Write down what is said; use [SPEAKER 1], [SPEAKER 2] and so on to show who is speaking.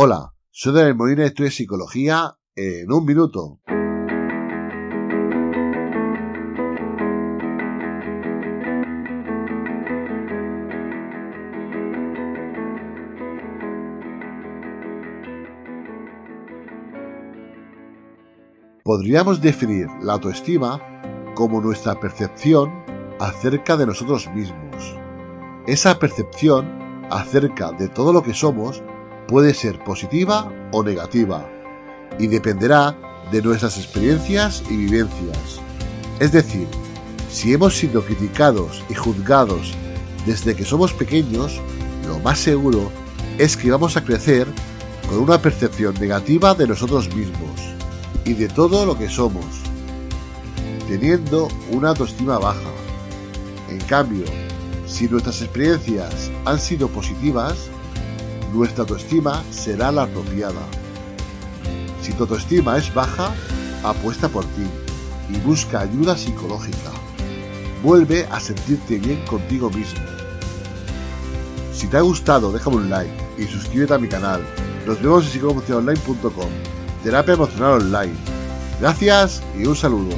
[SPEAKER 1] Hola, soy Daniel Molina y esto es Psicología en un minuto. Podríamos definir la autoestima como nuestra percepción acerca de nosotros mismos. Esa percepción acerca de todo lo que somos puede ser positiva o negativa y dependerá de nuestras experiencias y vivencias. Es decir, si hemos sido criticados y juzgados desde que somos pequeños, lo más seguro es que vamos a crecer con una percepción negativa de nosotros mismos y de todo lo que somos, teniendo una autoestima baja. En cambio, si nuestras experiencias han sido positivas, nuestra autoestima será la apropiada. Si tu autoestima es baja, apuesta por ti y busca ayuda psicológica. Vuelve a sentirte bien contigo mismo. Si te ha gustado, déjame un like y suscríbete a mi canal. Nos vemos en psicoemociononline.com terapia emocional online. Gracias y un saludo.